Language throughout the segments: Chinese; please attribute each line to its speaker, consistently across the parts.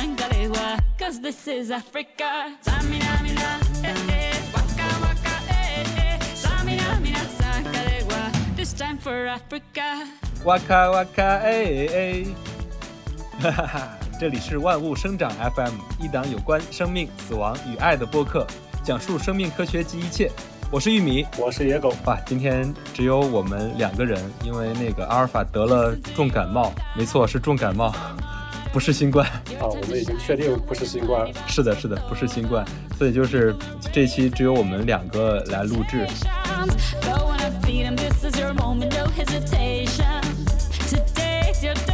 Speaker 1: Sangalewa, cause this is Africa. Samina, mina, eh, eh, waka, waka, eh, eh. Samina, mina, Sangalewa, this time for Africa.
Speaker 2: 哇咔哇咔哎哎，哈哈哈！这里是万物生长 FM，一档有关生命、死亡与爱的播客，讲述生命科学及一切。我是玉米，
Speaker 3: 我是野狗。
Speaker 2: 哇，今天只有我们两个人，因为那个阿尔法得了重感冒，没错，是重感冒，不是新冠。
Speaker 3: 啊，我们已经确定不是新冠。
Speaker 2: 是的，是的，不是新冠，所以就是这期只有我们两个来录制。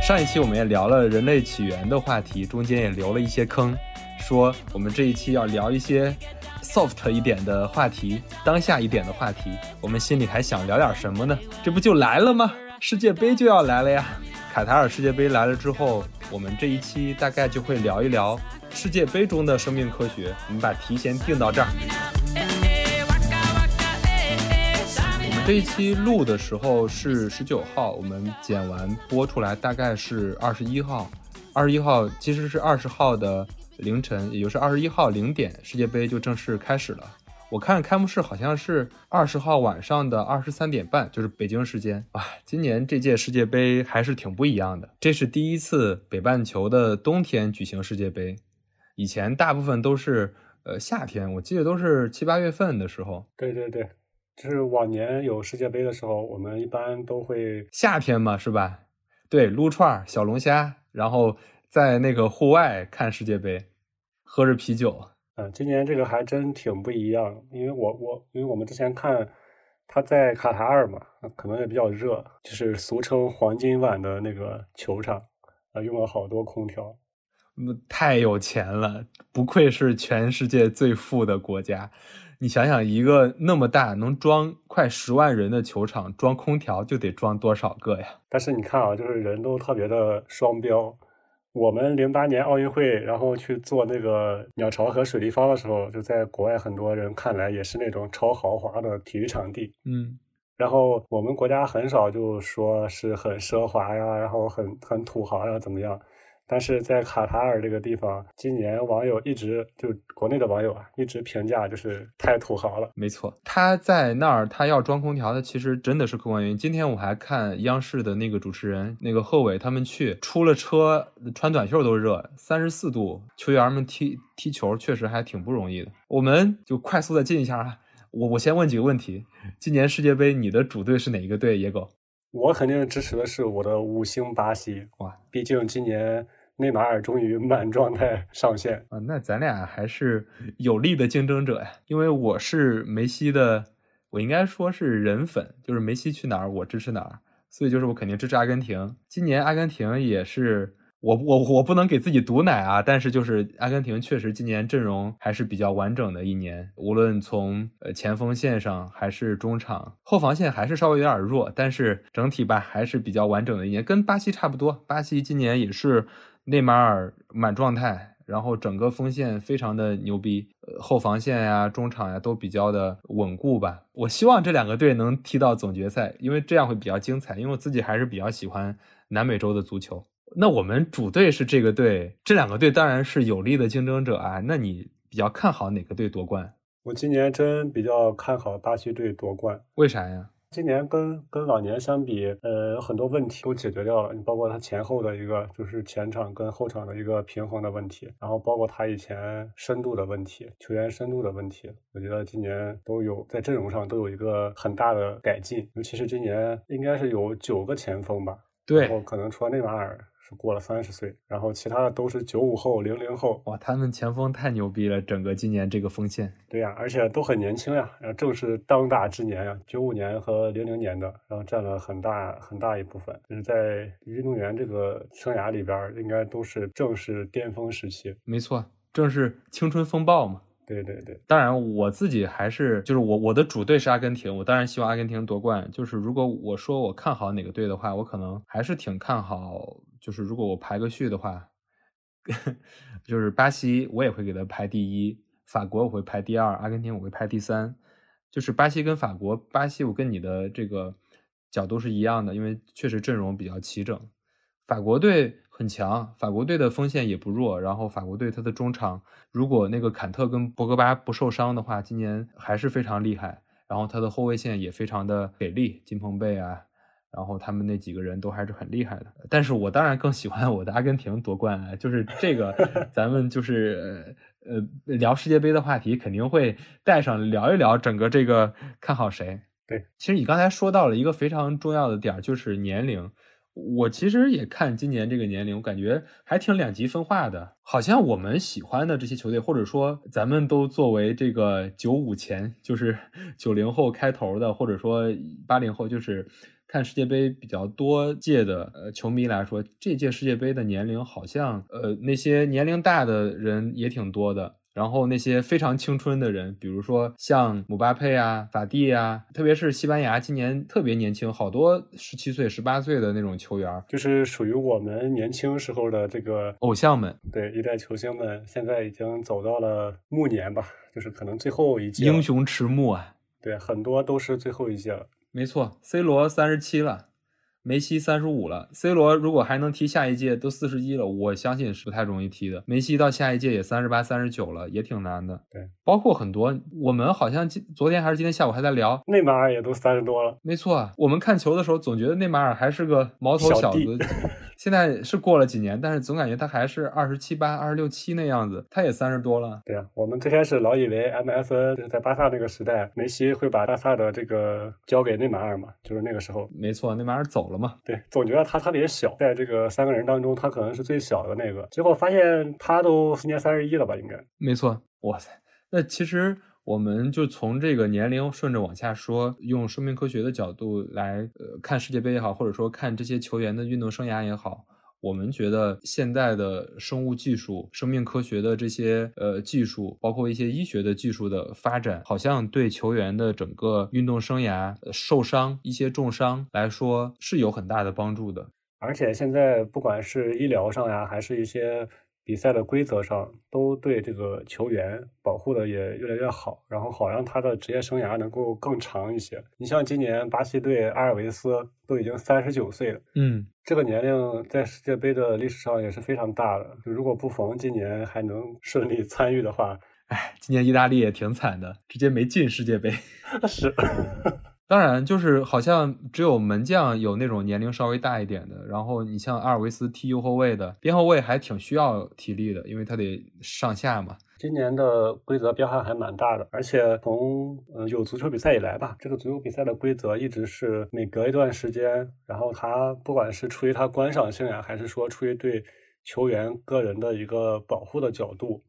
Speaker 2: 上一期我们也聊了人类起源的话题，中间也留了一些坑，说我们这一期要聊一些 soft 一点的话题，当下一点的话题。我们心里还想聊点什么呢？这不就来了吗？世界杯就要来了呀！卡塔尔世界杯来了之后，我们这一期大概就会聊一聊世界杯中的生命科学。我们把题先定到这儿。我们这一期录的时候是十九号，我们剪完播出来大概是二十一号。二十一号其实是二十号的凌晨，也就是二十一号零点，世界杯就正式开始了。我看开幕式好像是二十号晚上的二十三点半，就是北京时间。哇，今年这届世界杯还是挺不一样的，这是第一次北半球的冬天举行世界杯，以前大部分都是呃夏天，我记得都是七八月份的时候。
Speaker 3: 对对对，就是往年有世界杯的时候，我们一般都会
Speaker 2: 夏天嘛，是吧？对，撸串儿、小龙虾，然后在那个户外看世界杯，喝着啤酒。
Speaker 3: 嗯，今年这个还真挺不一样，因为我我因为我们之前看他在卡塔尔嘛，可能也比较热，就是俗称黄金碗的那个球场，啊，用了好多空调。
Speaker 2: 嗯，太有钱了，不愧是全世界最富的国家。你想想，一个那么大能装快十万人的球场，装空调就得装多少个呀？
Speaker 3: 但是你看啊，就是人都特别的双标。我们零八年奥运会，然后去做那个鸟巢和水立方的时候，就在国外很多人看来也是那种超豪华的体育场地。
Speaker 2: 嗯，
Speaker 3: 然后我们国家很少就说是很奢华呀，然后很很土豪呀，怎么样？但是在卡塔尔这个地方，今年网友一直就国内的网友啊，一直评价就是太土豪了。
Speaker 2: 没错，他在那儿，他要装空调的，其实真的是客观原因。今天我还看央视的那个主持人那个贺炜他们去出了车，穿短袖都热，三十四度，球员们踢踢球确实还挺不容易的。我们就快速的进一下啊，我我先问几个问题：今年世界杯你的主队是哪一个队？野狗？
Speaker 3: 我肯定支持的是我的五星巴西，
Speaker 2: 哇，
Speaker 3: 毕竟今年内马尔终于满状态上线。
Speaker 2: 啊，那咱俩还是有力的竞争者呀，因为我是梅西的，我应该说是人粉，就是梅西去哪儿我支持哪儿，所以就是我肯定支持阿根廷。今年阿根廷也是我我我不能给自己毒奶啊，但是就是阿根廷确实今年阵容还是比较完整的一年，无论从呃前锋线上还是中场，后防线还是稍微有点弱，但是整体吧还是比较完整的一年，跟巴西差不多。巴西今年也是内马尔满状态，然后整个锋线非常的牛逼，呃后防线呀、中场呀都比较的稳固吧。我希望这两个队能踢到总决赛，因为这样会比较精彩。因为我自己还是比较喜欢南美洲的足球。那我们主队是这个队，这两个队当然是有力的竞争者啊。那你比较看好哪个队夺冠？
Speaker 3: 我今年真比较看好巴西队夺冠。
Speaker 2: 为啥呀？
Speaker 3: 今年跟跟往年相比，呃，有很多问题都解决掉了。你包括他前后的一个，就是前场跟后场的一个平衡的问题，然后包括他以前深度的问题，球员深度的问题，我觉得今年都有在阵容上都有一个很大的改进。尤其是今年应该是有九个前锋吧，然后，可能除了内马尔是过了三十岁，然后其他的都是九五后、零零后。
Speaker 2: 哇，他们前锋太牛逼了，整个今年这个锋线。
Speaker 3: 对呀，而且都很年轻呀，然后正是当打之年呀，九五年和零零年的，然后占了很大很大一部分，就是在运动员这个生涯里边，应该都是正是巅峰时期。
Speaker 2: 没错，正是青春风暴嘛。
Speaker 3: 对对对，
Speaker 2: 当然，我自己还是就是我我的主队是阿根廷，我当然希望阿根廷夺冠。就是如果我说我看好哪个队的话，我可能还是挺看好。就是如果我排个序的话，就是巴西我也会给他排第一，法国我会排第二，阿根廷我会排第三。就是巴西跟法国，巴西我跟你的这个角度是一样的，因为确实阵容比较齐整。法国队很强，法国队的锋线也不弱，然后法国队他的中场如果那个坎特跟博格巴不受伤的话，今年还是非常厉害。然后他的后卫线也非常的给力，金彭贝啊，然后他们那几个人都还是很厉害的。但是我当然更喜欢我的阿根廷夺冠啊，就是这个，咱们就是呃呃聊世界杯的话题肯定会带上聊一聊整个这个看好谁。
Speaker 3: 对，
Speaker 2: 其实你刚才说到了一个非常重要的点儿，就是年龄。我其实也看今年这个年龄，我感觉还挺两极分化的。好像我们喜欢的这些球队，或者说咱们都作为这个九五前，就是九零后开头的，或者说八零后，就是看世界杯比较多届的呃球迷来说，这届世界杯的年龄好像呃那些年龄大的人也挺多的。然后那些非常青春的人，比如说像姆巴佩啊、法蒂啊，特别是西班牙今年特别年轻，好多十七岁、十八岁的那种球员，
Speaker 3: 就是属于我们年轻时候的这个
Speaker 2: 偶像们。
Speaker 3: 对，一代球星们现在已经走到了暮年吧，就是可能最后一届。
Speaker 2: 英雄迟暮啊！
Speaker 3: 对，很多都是最后一届了。
Speaker 2: 没错，C 罗三十七了。梅西三十五了，C 罗如果还能踢下一届，都四十一了，我相信是不太容易踢的。梅西到下一届也三十八、三十九了，也挺难的。
Speaker 3: 对，
Speaker 2: 包括很多，我们好像今昨天还是今天下午还在聊，
Speaker 3: 内马尔也都三十多了。
Speaker 2: 没错，我们看球的时候总觉得内马尔还是个毛头
Speaker 3: 小
Speaker 2: 子。现在是过了几年，但是总感觉他还是二十七八、二十六七那样子。他也三十多了。
Speaker 3: 对啊，我们最开始老以为 MSN 就是在巴萨那个时代，梅西会把巴萨的这个交给内马尔嘛，就是那个时候。
Speaker 2: 没错，内马尔走了嘛。
Speaker 3: 对，总觉得他特别小，在这个三个人当中，他可能是最小的那个。结果发现他都今年三十一了吧？应该。
Speaker 2: 没错，哇塞，那其实。我们就从这个年龄顺着往下说，用生命科学的角度来呃看世界杯也好，或者说看这些球员的运动生涯也好，我们觉得现在的生物技术、生命科学的这些呃技术，包括一些医学的技术的发展，好像对球员的整个运动生涯受伤、一些重伤来说是有很大的帮助的。
Speaker 3: 而且现在不管是医疗上呀，还是一些。比赛的规则上都对这个球员保护的也越来越好，然后好让他的职业生涯能够更长一些。你像今年巴西队阿尔维斯都已经三十九岁了，
Speaker 2: 嗯，
Speaker 3: 这个年龄在世界杯的历史上也是非常大的。就如果不逢今年还能顺利参与的话，
Speaker 2: 哎，今年意大利也挺惨的，直接没进世界杯。
Speaker 3: 是。
Speaker 2: 当然，就是好像只有门将有那种年龄稍微大一点的，然后你像阿尔维斯踢右后卫的边后卫还挺需要体力的，因为他得上下嘛。
Speaker 3: 今年的规则变化还蛮大的，而且从嗯有足球比赛以来吧，这个足球比赛的规则一直是每隔一段时间，然后他不管是出于他观赏性啊，还是说出于对球员个人的一个保护的角度，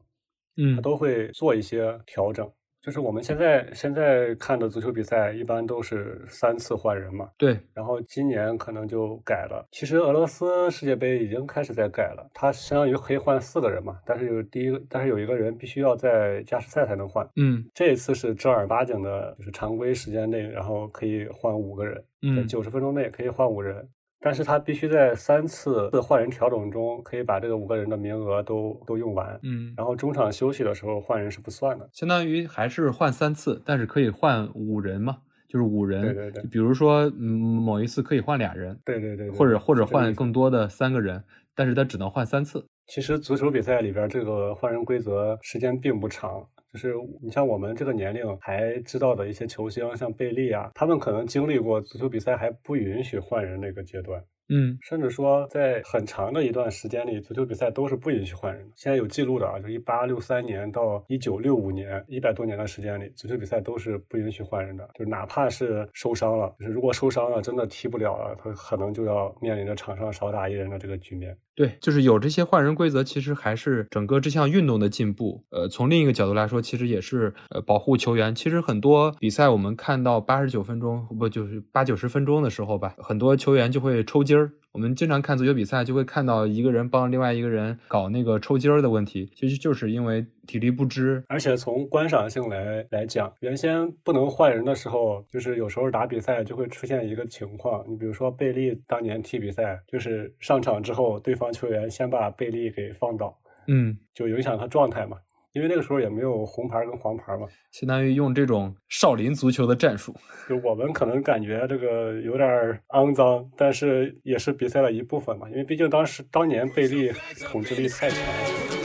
Speaker 2: 嗯，
Speaker 3: 他都会做一些调整。就是我们现在现在看的足球比赛，一般都是三次换人嘛。
Speaker 2: 对，
Speaker 3: 然后今年可能就改了。其实俄罗斯世界杯已经开始在改了，它相当于可以换四个人嘛。但是有第一个，但是有一个人必须要在加时赛才能换。
Speaker 2: 嗯，
Speaker 3: 这一次是正儿八经的，就是常规时间内，然后可以换五个人，在九十分钟内可以换五人。但是他必须在三次的换人调整中，可以把这个五个人的名额都都用完。
Speaker 2: 嗯，
Speaker 3: 然后中场休息的时候换人是不算的，
Speaker 2: 相当于还是换三次，但是可以换五人嘛，就是五人。
Speaker 3: 对对对。
Speaker 2: 比如说，嗯，某一次可以换俩人。
Speaker 3: 对对对。
Speaker 2: 或者或者换更多的三个人，但是他只能换三次。
Speaker 3: 其实足球比赛里边这个换人规则时间并不长。就是你像我们这个年龄还知道的一些球星，像贝利啊，他们可能经历过足球比赛还不允许换人那个阶段。
Speaker 2: 嗯，
Speaker 3: 甚至说，在很长的一段时间里，足球比赛都是不允许换人的。现在有记录的啊，就一八六三年到一九六五年，一百多年的时间里，足球比赛都是不允许换人的。就是哪怕是受伤了，就是如果受伤了，真的踢不了了，他可能就要面临着场上少打一人的这个局面。
Speaker 2: 对，就是有这些换人规则，其实还是整个这项运动的进步。呃，从另一个角度来说，其实也是呃保护球员。其实很多比赛我们看到八十九分钟，不就是八九十分钟的时候吧，很多球员就会抽筋儿。我们经常看足球比赛，就会看到一个人帮另外一个人搞那个抽筋儿的问题，其实就是因为体力不支。
Speaker 3: 而且从观赏性来来讲，原先不能换人的时候，就是有时候打比赛就会出现一个情况，你比如说贝利当年踢比赛，就是上场之后，对方球员先把贝利给放倒，
Speaker 2: 嗯，
Speaker 3: 就影响他状态嘛。因为那个时候也没有红牌跟黄牌嘛，
Speaker 2: 相当于用这种少林足球的战术。
Speaker 3: 就我们可能感觉这个有点肮脏，但是也是比赛的一部分嘛，因为毕竟当时当年贝利统治力太强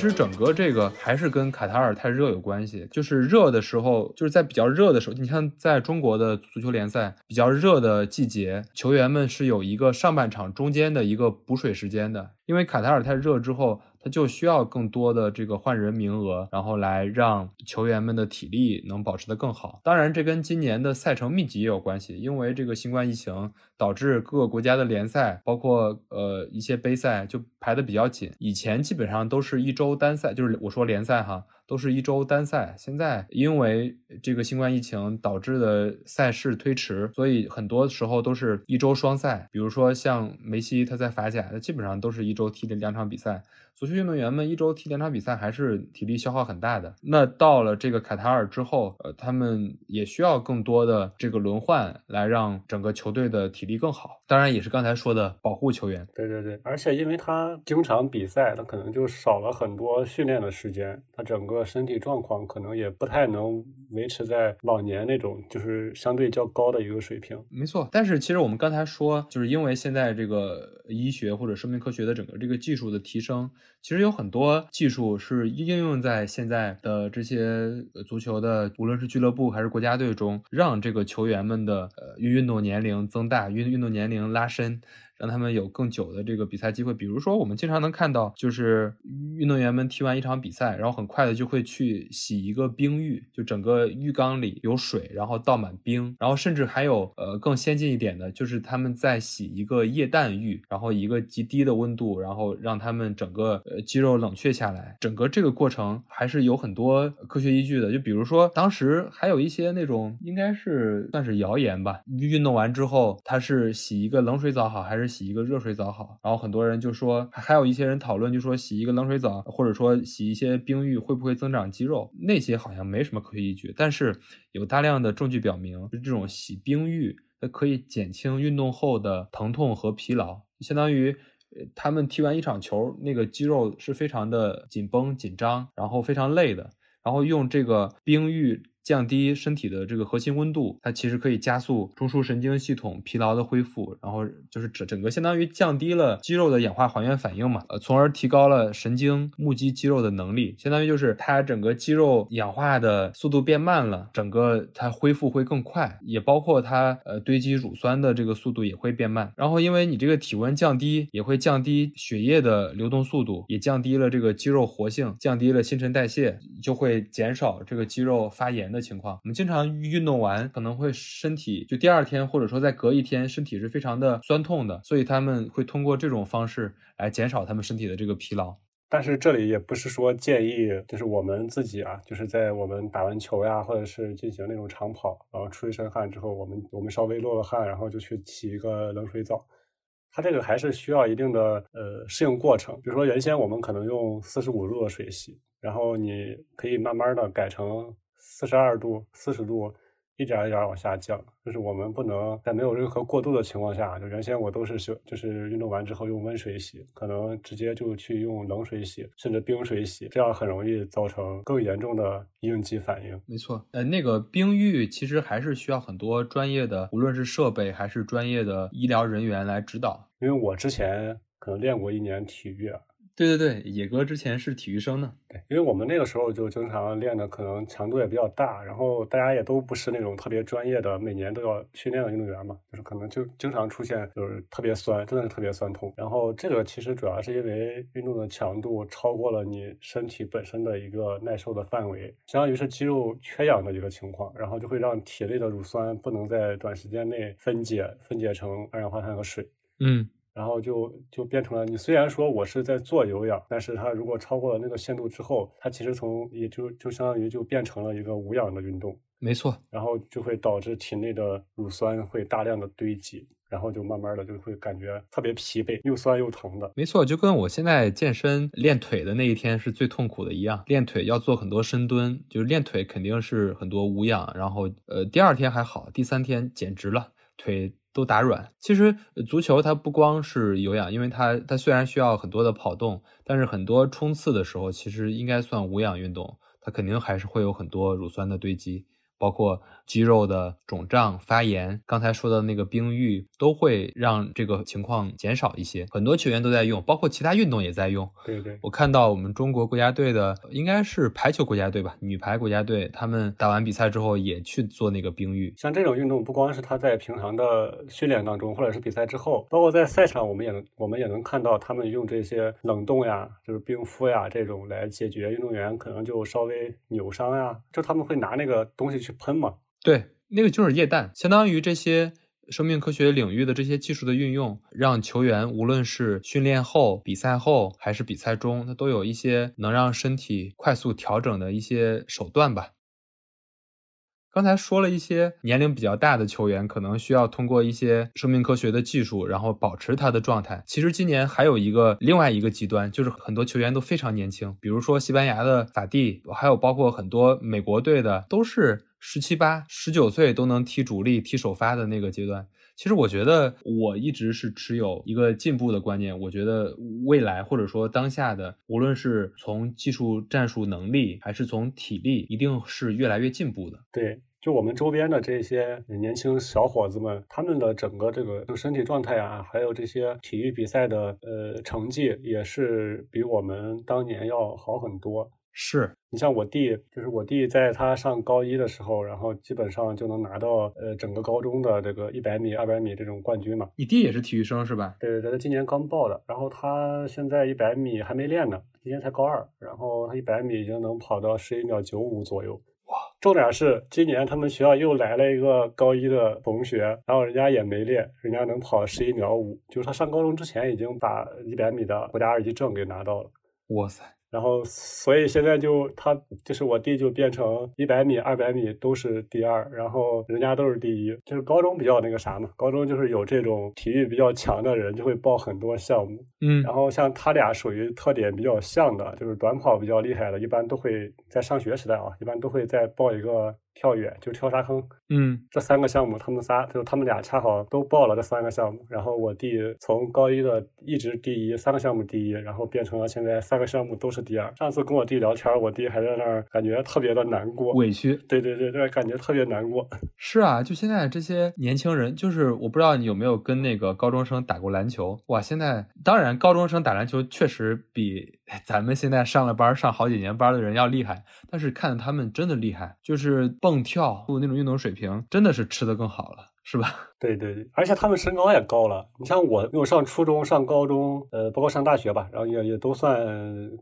Speaker 2: 其实整个这个还是跟卡塔尔太热有关系，就是热的时候，就是在比较热的时候，你像在中国的足球联赛比较热的季节，球员们是有一个上半场中间的一个补水时间的，因为卡塔尔太热之后。他就需要更多的这个换人名额，然后来让球员们的体力能保持得更好。当然，这跟今年的赛程密集也有关系，因为这个新冠疫情导致各个国家的联赛，包括呃一些杯赛就排得比较紧。以前基本上都是一周单赛，就是我说联赛哈。都是一周单赛，现在因为这个新冠疫情导致的赛事推迟，所以很多时候都是一周双赛。比如说像梅西，他在法甲，他基本上都是一周踢的两场比赛。足球运动员们一周踢两场比赛，还是体力消耗很大的。那到了这个卡塔尔之后，呃，他们也需要更多的这个轮换，来让整个球队的体力更好。当然，也是刚才说的保护球员。
Speaker 3: 对对对，而且因为他经常比赛，他可能就少了很多训练的时间，他整个。身体状况可能也不太能维持在往年那种就是相对较高的一个水平。
Speaker 2: 没错，但是其实我们刚才说，就是因为现在这个医学或者生命科学的整个这个技术的提升，其实有很多技术是应用在现在的这些足球的，无论是俱乐部还是国家队中，让这个球员们的呃运动年龄增大，运运动年龄拉伸。让他们有更久的这个比赛机会。比如说，我们经常能看到，就是运动员们踢完一场比赛，然后很快的就会去洗一个冰浴，就整个浴缸里有水，然后倒满冰，然后甚至还有呃更先进一点的，就是他们在洗一个液氮浴，然后一个极低的温度，然后让他们整个呃肌肉冷却下来。整个这个过程还是有很多科学依据的。就比如说，当时还有一些那种应该是算是谣言吧，运动完之后他是洗一个冷水澡好，还是？洗一个热水澡好，然后很多人就说，还有一些人讨论，就说洗一个冷水澡，或者说洗一些冰浴会不会增长肌肉？那些好像没什么科学依据，但是有大量的证据表明，就这种洗冰浴它可以减轻运动后的疼痛和疲劳，相当于他们踢完一场球，那个肌肉是非常的紧绷紧张，然后非常累的，然后用这个冰浴。降低身体的这个核心温度，它其实可以加速中枢神经系统疲劳的恢复，然后就是整整个相当于降低了肌肉的氧化还原反应嘛，呃，从而提高了神经目击肌肉的能力，相当于就是它整个肌肉氧化的速度变慢了，整个它恢复会更快，也包括它呃堆积乳酸的这个速度也会变慢。然后因为你这个体温降低，也会降低血液的流动速度，也降低了这个肌肉活性，降低了新陈代谢，就会减少这个肌肉发炎。的情况，我们经常运动完可能会身体就第二天或者说再隔一天，身体是非常的酸痛的，所以他们会通过这种方式来减少他们身体的这个疲劳。
Speaker 3: 但是这里也不是说建议，就是我们自己啊，就是在我们打完球呀，或者是进行那种长跑，然后出一身汗之后，我们我们稍微落了汗，然后就去洗一个冷水澡。它这个还是需要一定的呃适应过程。比如说原先我们可能用四十五度的水洗，然后你可以慢慢的改成。四十二度、四十度，一点一点往下降。就是我们不能在没有任何过度的情况下，就原先我都是洗，就是运动完之后用温水洗，可能直接就去用冷水洗，甚至冰水洗，这样很容易造成更严重的应激反应。
Speaker 2: 没错，呃，那个冰浴其实还是需要很多专业的，无论是设备还是专业的医疗人员来指导。
Speaker 3: 因为我之前可能练过一年体育。
Speaker 2: 对对对，野哥之前是体育生呢。
Speaker 3: 对，因为我们那个时候就经常练的，可能强度也比较大，然后大家也都不是那种特别专业的，每年都要训练的运动员嘛，就是可能就经常出现就是特别酸，真的是特别酸痛。然后这个其实主要是因为运动的强度超过了你身体本身的一个耐受的范围，相当于是肌肉缺氧的一个情况，然后就会让体内的乳酸不能在短时间内分解分解成二氧化碳和水。
Speaker 2: 嗯。
Speaker 3: 然后就就变成了你虽然说我是在做有氧，但是它如果超过了那个限度之后，它其实从也就就相当于就变成了一个无氧的运动，
Speaker 2: 没错，
Speaker 3: 然后就会导致体内的乳酸会大量的堆积。然后就慢慢的就会感觉特别疲惫，又酸又疼的。
Speaker 2: 没错，就跟我现在健身练腿的那一天是最痛苦的一样。练腿要做很多深蹲，就是练腿肯定是很多无氧。然后呃，第二天还好，第三天简直了，腿都打软。其实足球它不光是有氧，因为它它虽然需要很多的跑动，但是很多冲刺的时候其实应该算无氧运动，它肯定还是会有很多乳酸的堆积。包括肌肉的肿胀、发炎，刚才说的那个冰浴，都会让这个情况减少一些。很多球员都在用，包括其他运动也在用。
Speaker 3: 对对，
Speaker 2: 我看到我们中国国家队的，应该是排球国家队吧，女排国家队，他们打完比赛之后也去做那个冰浴。
Speaker 3: 像这种运动，不光是他在平常的训练当中，或者是比赛之后，包括在赛场，我们也能我们也能看到他们用这些冷冻呀，就是冰敷呀这种来解决运动员可能就稍微扭伤呀，就他们会拿那个东西去。喷嘛？
Speaker 2: 对，那个就是液氮，相当于这些生命科学领域的这些技术的运用，让球员无论是训练后、比赛后还是比赛中，他都有一些能让身体快速调整的一些手段吧。刚才说了一些年龄比较大的球员可能需要通过一些生命科学的技术，然后保持他的状态。其实今年还有一个另外一个极端，就是很多球员都非常年轻，比如说西班牙的法蒂，还有包括很多美国队的，都是十七八、十九岁都能踢主力、踢首发的那个阶段。其实我觉得我一直是持有一个进步的观念，我觉得未来或者说当下的，无论是从技术战术能力还是从体力，一定是越来越进步的。
Speaker 3: 对，就我们周边的这些年轻小伙子们，他们的整个这个身体状态啊，还有这些体育比赛的呃成绩，也是比我们当年要好很多。
Speaker 2: 是
Speaker 3: 你像我弟，就是我弟在他上高一的时候，然后基本上就能拿到呃整个高中的这个一百米、二百米这种冠军嘛。
Speaker 2: 你弟也是体育生是吧？
Speaker 3: 对对，他今年刚报的，然后他现在一百米还没练呢，今年才高二，然后他一百米已经能跑到十一秒九五左右。哇！重点是今年他们学校又来了一个高一的同学，然后人家也没练，人家能跑十一秒五，就是他上高中之前已经把一百米的国家二级证给拿到了。
Speaker 2: 哇塞！
Speaker 3: 然后，所以现在就他就是我弟，就变成一百米、二百米都是第二，然后人家都是第一。就是高中比较那个啥嘛，高中就是有这种体育比较强的人，就会报很多项目。
Speaker 2: 嗯，
Speaker 3: 然后像他俩属于特点比较像的，就是短跑比较厉害的，一般都会在上学时代啊，一般都会再报一个。跳远就跳沙坑，
Speaker 2: 嗯，
Speaker 3: 这三个项目，他们仨就他们俩恰好都报了这三个项目。然后我弟从高一的一直第一，三个项目第一，然后变成了现在三个项目都是第二。上次跟我弟聊天，我弟还在那儿感觉特别的难过，
Speaker 2: 委屈。
Speaker 3: 对对对，对感觉特别难过。
Speaker 2: 是啊，就现在这些年轻人，就是我不知道你有没有跟那个高中生打过篮球？哇，现在当然高中生打篮球确实比咱们现在上了班上好几年班的人要厉害，但是看他们真的厉害，就是。蹦跳那种运动水平真的是吃的更好了，是吧？
Speaker 3: 对对对，而且他们身高也高了。你像我，因为我上初中、上高中，呃，包括上大学吧，然后也也都算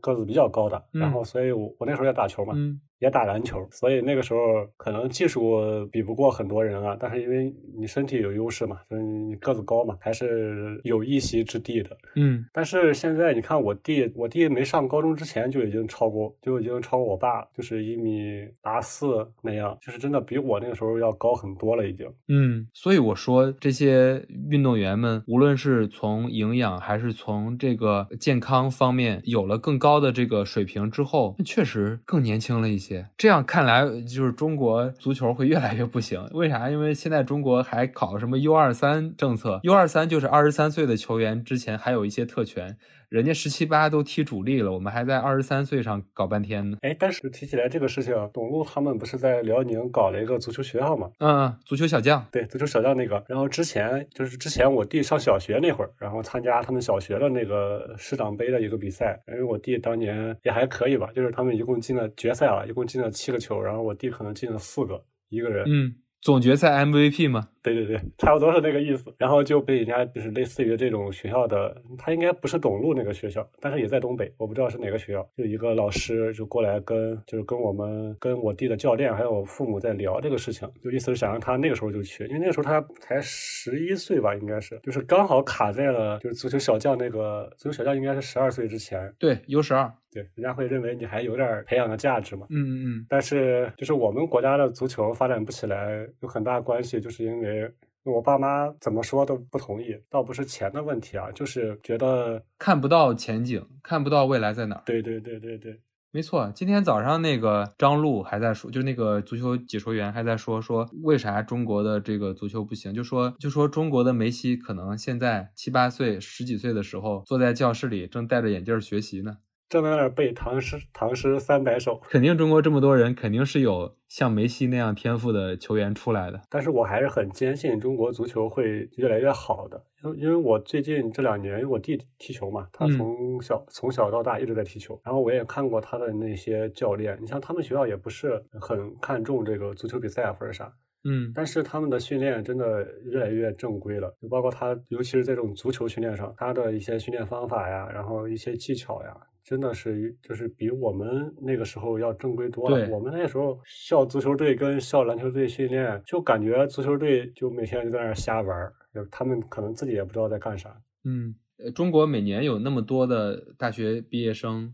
Speaker 3: 个子比较高的。然后，所以我我那时候也打球嘛。也打篮球，所以那个时候可能技术比不过很多人啊，但是因为你身体有优势嘛，就是你个子高嘛，还是有一席之地的。
Speaker 2: 嗯，
Speaker 3: 但是现在你看我弟，我弟没上高中之前就已经超过，就已经超过我爸，就是一米八四那样，就是真的比我那个时候要高很多了已经。
Speaker 2: 嗯，所以我说这些运动员们，无论是从营养还是从这个健康方面有了更高的这个水平之后，确实更年轻了一些。这样看来，就是中国足球会越来越不行。为啥？因为现在中国还考什么 U 二三政策，U 二三就是二十三岁的球员之前还有一些特权。人家十七八都踢主力了，我们还在二十三岁上搞半天呢。
Speaker 3: 哎，但是提起来这个事情，董路他们不是在辽宁搞了一个足球学校吗？
Speaker 2: 嗯，足球小将，
Speaker 3: 对，足球小将那个。然后之前就是之前我弟上小学那会儿，然后参加他们小学的那个市长杯的一个比赛，因为我弟当年也还可以吧，就是他们一共进了决赛了，一共进了七个球，然后我弟可能进了四个，一个人。
Speaker 2: 嗯。总决赛 MVP 吗？
Speaker 3: 对对对，差不多是那个意思。然后就被人家就是类似于这种学校的，他应该不是董路那个学校，但是也在东北，我不知道是哪个学校。就一个老师就过来跟就是跟我们跟我弟的教练还有我父母在聊这个事情，就意思是想让他那个时候就去，因为那个时候他才十一岁吧，应该是，就是刚好卡在了就是足球小将那个足球小将应该是十二岁之前。
Speaker 2: 对，U 十二。
Speaker 3: 对，人家会认为你还有点培养的价值嘛。
Speaker 2: 嗯嗯嗯。
Speaker 3: 但是就是我们国家的足球发展不起来，有很大关系，就是因为我爸妈怎么说都不同意，倒不是钱的问题啊，就是觉得
Speaker 2: 看不到前景，看不到未来在哪儿。
Speaker 3: 对对对对对，
Speaker 2: 没错。今天早上那个张璐还在说，就那个足球解说员还在说，说为啥中国的这个足球不行？就说就说中国的梅西可能现在七八岁、十几岁的时候，坐在教室里正戴着眼镜学习呢。
Speaker 3: 正在那儿背唐诗，唐诗三百首。
Speaker 2: 肯定中国这么多人，肯定是有像梅西那样天赋的球员出来的。
Speaker 3: 但是我还是很坚信中国足球会越来越好的，因为因为我最近这两年，因为我弟踢球嘛，他从小从小到大一直在踢球，然后我也看过他的那些教练。你像他们学校也不是很看重这个足球比赛啊或者啥，
Speaker 2: 嗯，
Speaker 3: 但是他们的训练真的越来越正规了，就包括他，尤其是在这种足球训练上，他的一些训练方法呀，然后一些技巧呀。真的是，就是比我们那个时候要正规多了。我们那时候校足球队跟校篮球队训练，就感觉足球队就每天就在那瞎玩就，他们可能自己也不知道在干啥。
Speaker 2: 嗯，呃，中国每年有那么多的大学毕业生。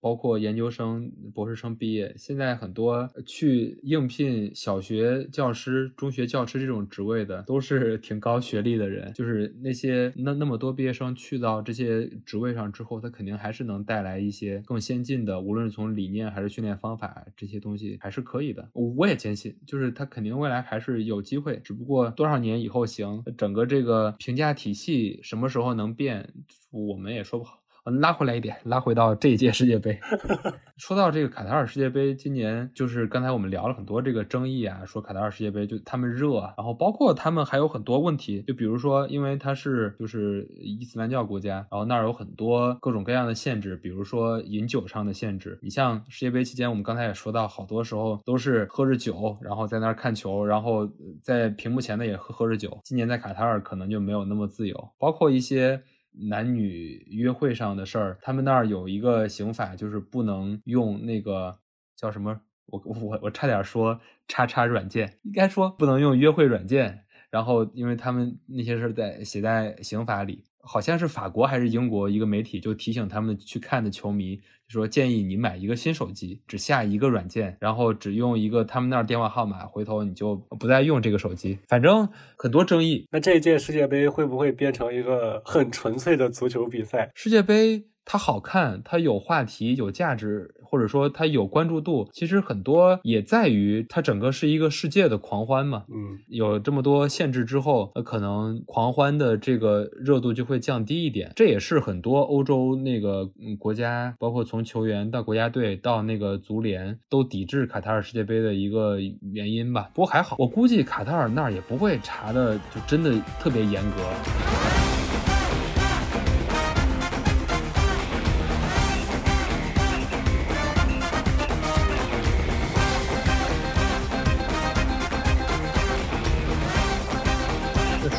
Speaker 2: 包括研究生、博士生毕业，现在很多去应聘小学教师、中学教师这种职位的，都是 挺高学历的人。就是那些那那么多毕业生去到这些职位上之后，他肯定还是能带来一些更先进的，无论是从理念还是训练方法这些东西，还是可以的。我也坚信，就是他肯定未来还是有机会，只不过多少年以后行，整个这个评价体系什么时候能变，我们也说不好。拉回来一点，拉回到这一届世界杯。说到这个卡塔尔世界杯，今年就是刚才我们聊了很多这个争议啊，说卡塔尔世界杯就他们热，然后包括他们还有很多问题，就比如说，因为它是就是伊斯兰教国家，然后那儿有很多各种各样的限制，比如说饮酒上的限制。你像世界杯期间，我们刚才也说到，好多时候都是喝着酒，然后在那儿看球，然后在屏幕前的也喝喝着酒。今年在卡塔尔可能就没有那么自由，包括一些。男女约会上的事儿，他们那儿有一个刑法，就是不能用那个叫什么，我我我差点说叉叉软件，应该说不能用约会软件。然后，因为他们那些事儿在写在刑法里。好像是法国还是英国一个媒体就提醒他们去看的球迷，说建议你买一个新手机，只下一个软件，然后只用一个他们那儿电话号码，回头你就不再用这个手机。反正很多争议。
Speaker 3: 那这一届世界杯会不会变成一个很纯粹的足球比赛？
Speaker 2: 世界杯。它好看，它有话题，有价值，或者说它有关注度。其实很多也在于它整个是一个世界的狂欢嘛。
Speaker 3: 嗯，
Speaker 2: 有这么多限制之后，那可能狂欢的这个热度就会降低一点。这也是很多欧洲那个国家，包括从球员到国家队到那个足联都抵制卡塔尔世界杯的一个原因吧。不过还好，我估计卡塔尔那儿也不会查的就真的特别严格。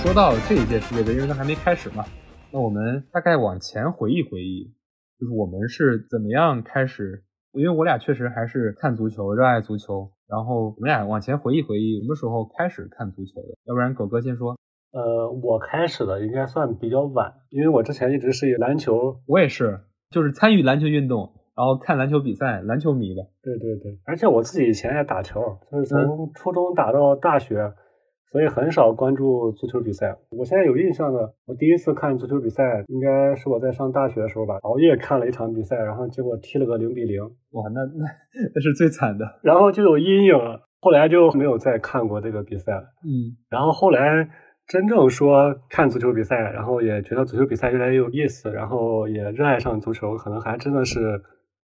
Speaker 2: 说到这一届世界杯，因为它还没开始嘛，那我们大概往前回忆回忆，就是我们是怎么样开始？因为我俩确实还是看足球，热爱足球，然后我们俩往前回忆回忆，什么时候开始看足球的？要不然狗哥先说。
Speaker 3: 呃，我开始的应该算比较晚，因为我之前一直是以篮球，
Speaker 2: 我也是，就是参与篮球运动，然后看篮球比赛，篮球迷的。
Speaker 3: 对对对，而且我自己以前也打球，就是从初中打到大学。所以很少关注足球比赛。我现在有印象的，我第一次看足球比赛，应该是我在上大学的时候吧，熬夜看了一场比赛，然后结果踢了个零比零。
Speaker 2: 哇，那那那是最惨的。
Speaker 3: 然后就有阴影了，后来就没有再看过这个比赛了。
Speaker 2: 嗯。
Speaker 3: 然后后来真正说看足球比赛，然后也觉得足球比赛越来越有意思，然后也热爱上足球，可能还真的是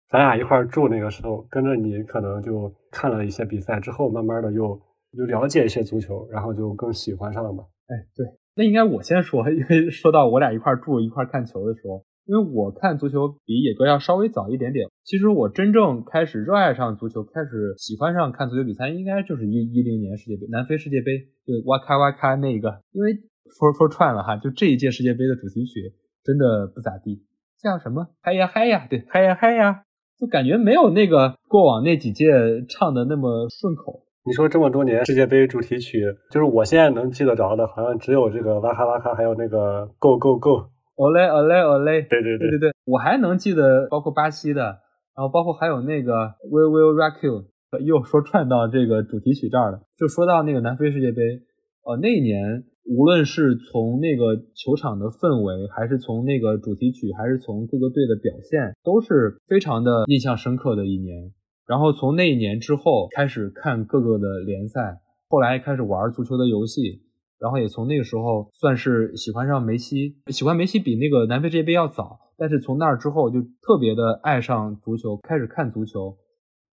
Speaker 3: 咱俩一块住那个时候，跟着你可能就看了一些比赛之后，慢慢的又。就了解一些足球，然后就更喜欢上了嘛。
Speaker 2: 哎，对，那应该我先说，因为说到我俩一块住一块看球的时候，因为我看足球比野哥要稍微早一点点。其实我真正开始热爱上足球，开始喜欢上看足球比赛，应该就是一一零年世界杯，南非世界杯，就哇咔哇咔那个。因为说说串了哈，就这一届世界杯的主题曲真的不咋地，叫什么嗨呀嗨呀，对，嗨呀嗨呀，就感觉没有那个过往那几届唱的那么顺口。
Speaker 3: 你说这么多年世界杯主题曲，就是我现在能记得着的，好像只有这个哇哈哇哈，还有那个 Go Go Go。
Speaker 2: o l 哦 Olay Olay，
Speaker 3: 对对
Speaker 2: 对对对，我还能记得，包括巴西的，然后包括还有那个 We Will Rock You，又说串到这个主题曲这儿了。就说到那个南非世界杯，呃，那一年无论是从那个球场的氛围，还是从那个主题曲，还是从各个队的表现，都是非常的印象深刻的一年。然后从那一年之后开始看各个的联赛，后来开始玩足球的游戏。然后也从那个时候算是喜欢上梅西，喜欢梅西比那个南非世界杯要早，但是从那儿之后就特别的爱上足球，开始看足球，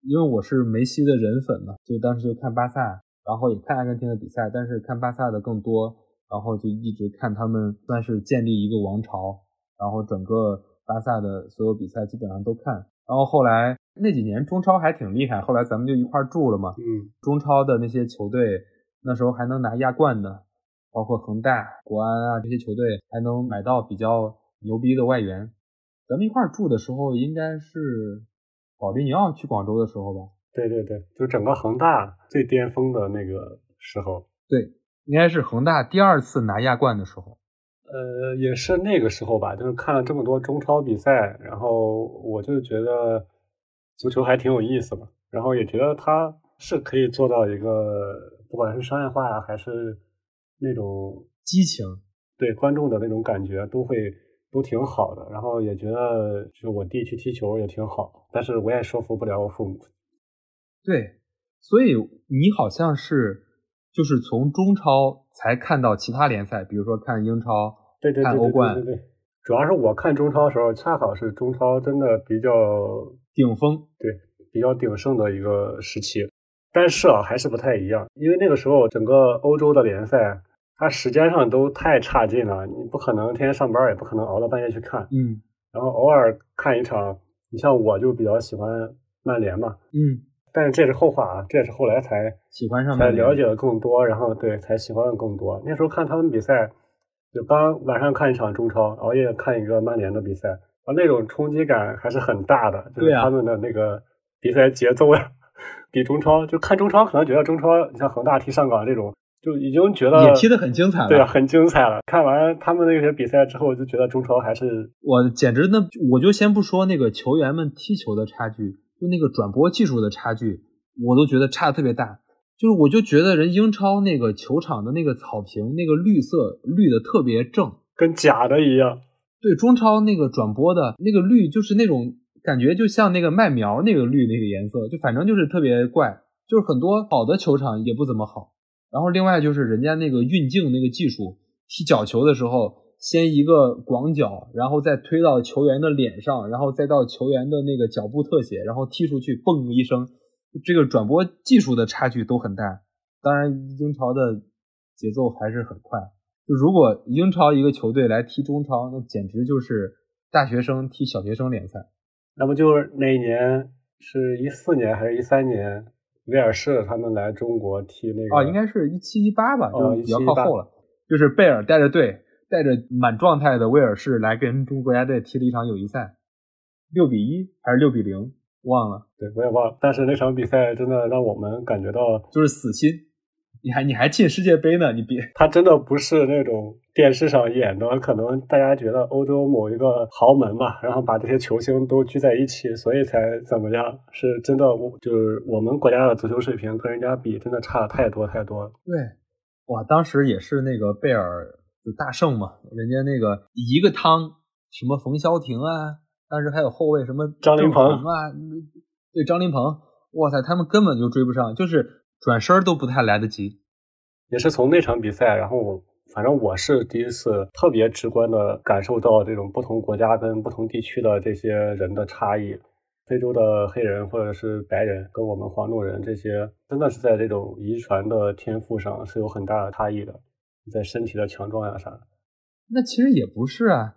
Speaker 2: 因为我是梅西的人粉嘛，就当时就看巴萨，然后也看阿根廷的比赛，但是看巴萨的更多，然后就一直看他们算是建立一个王朝，然后整个巴萨的所有比赛基本上都看，然后后来那几年中超还挺厉害，后来咱们就一块住了嘛，
Speaker 3: 嗯，
Speaker 2: 中超的那些球队那时候还能拿亚冠的。包括恒大、国安啊这些球队还能买到比较牛逼的外援。咱们一块儿住的时候，应该是保利尼奥去广州的时候吧？
Speaker 3: 对对对，就整个恒大最巅峰的那个时候。
Speaker 2: 对，应该是恒大第二次拿亚冠的时候。
Speaker 3: 呃，也是那个时候吧，就是看了这么多中超比赛，然后我就觉得足球还挺有意思的，然后也觉得它是可以做到一个，不管是商业化呀，还是。那种
Speaker 2: 激情，
Speaker 3: 对观众的那种感觉都会都挺好的，然后也觉得就我弟去踢球也挺好，但是我也说服不了我父母。
Speaker 2: 对，所以你好像是就是从中超才看到其他联赛，比如说看英超，
Speaker 3: 对对
Speaker 2: 看欧冠，
Speaker 3: 对对。主要是我看中超的时候，恰好是中超真的比较
Speaker 2: 顶峰，
Speaker 3: 对，比较鼎盛的一个时期。但是啊，还是不太一样，因为那个时候整个欧洲的联赛。它时间上都太差劲了，你不可能天天上班，也不可能熬到半夜去看。
Speaker 2: 嗯，
Speaker 3: 然后偶尔看一场，你像我就比较喜欢曼联嘛。
Speaker 2: 嗯，
Speaker 3: 但是这是后话啊，这也是后来才
Speaker 2: 喜欢上，
Speaker 3: 才了解的更多，然后对才喜欢的更多。那时候看他们比赛，就刚晚上看一场中超，熬夜看一个曼联的比赛，啊，那种冲击感还是很大的。就是他们的那个比赛节奏呀，比中超就看中超可能觉得中超，你像恒大踢上港这种。就已经觉得
Speaker 2: 也踢得很精彩了，
Speaker 3: 对啊，很精彩了。看完他们那些比赛之后，就觉得中超还是
Speaker 2: 我简直那我就先不说那个球员们踢球的差距，就那个转播技术的差距，我都觉得差的特别大。就是我就觉得人英超那个球场的那个草坪那个绿色绿的特别正，
Speaker 3: 跟假的一样。
Speaker 2: 对，中超那个转播的那个绿就是那种感觉，就像那个麦苗那个绿那个颜色，就反正就是特别怪。就是很多好的球场也不怎么好。然后另外就是人家那个运镜那个技术，踢角球的时候，先一个广角，然后再推到球员的脸上，然后再到球员的那个脚部特写，然后踢出去，嘣一声，这个转播技术的差距都很大。当然，英超的节奏还是很快。就如果英超一个球队来踢中超，那简直就是大学生踢小学生联赛。
Speaker 3: 那不就是那一年是一四年还是一三年？威尔士他们来中国踢那个
Speaker 2: 哦，应该是一七一八吧，就比较靠后了。就是贝尔带着队，带着满状态的威尔士来跟中国国家队踢了一场友谊赛，六比一还是六比零，忘了。
Speaker 3: 对我也忘了，但是那场比赛真的让我们感觉到
Speaker 2: 就是死心。你还你还进世界杯呢？你别，
Speaker 3: 他真的不是那种电视上演的，可能大家觉得欧洲某一个豪门嘛，然后把这些球星都聚在一起，所以才怎么样？是真的，就是我们国家的足球水平跟人家比，真的差太多太多了。
Speaker 2: 对，哇，当时也是那个贝尔就大胜嘛，人家那个一个汤什么冯潇霆啊，当时还有后卫什么
Speaker 3: 张琳
Speaker 2: 芃啊，对张琳芃，哇塞，他们根本就追不上，就是。转身都不太来得及，
Speaker 3: 也是从那场比赛，然后我反正我是第一次特别直观的感受到这种不同国家跟不同地区的这些人的差异。非洲的黑人或者是白人跟我们黄种人这些，真的是在这种遗传的天赋上是有很大的差异的，在身体的强壮呀啥的。
Speaker 2: 那其实也不是啊，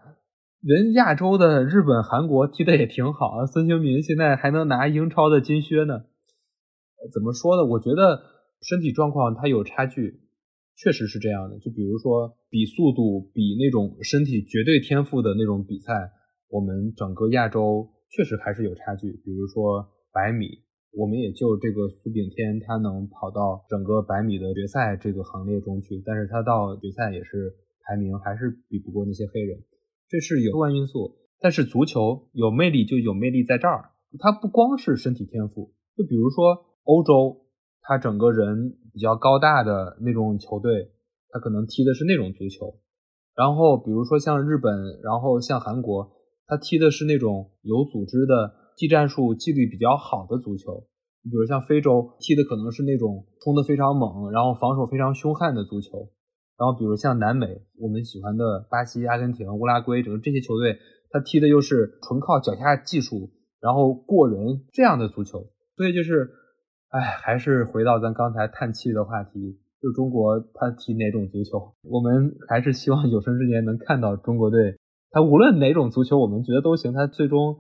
Speaker 2: 人亚洲的日本、韩国踢的也挺好啊，孙兴民现在还能拿英超的金靴呢。怎么说呢？我觉得身体状况它有差距，确实是这样的。就比如说比速度、比那种身体绝对天赋的那种比赛，我们整个亚洲确实还是有差距。比如说百米，我们也就这个苏炳添他能跑到整个百米的决赛这个行列中去，但是他到决赛也是排名还是比不过那些黑人，这是有客观因素。但是足球有魅力就有魅力在这儿，它不光是身体天赋，就比如说。欧洲，他整个人比较高大的那种球队，他可能踢的是那种足球。然后，比如说像日本，然后像韩国，他踢的是那种有组织的技战术、纪律比较好的足球。你比如像非洲，踢的可能是那种冲的非常猛，然后防守非常凶悍的足球。然后，比如像南美，我们喜欢的巴西、阿根廷、乌拉圭，整个这些球队，他踢的又是纯靠脚下技术，然后过人这样的足球。所以就是。哎，还是回到咱刚才叹气的话题，就中国他踢哪种足球，我们还是希望有生之年能看到中国队，他无论哪种足球，我们觉得都行，他最终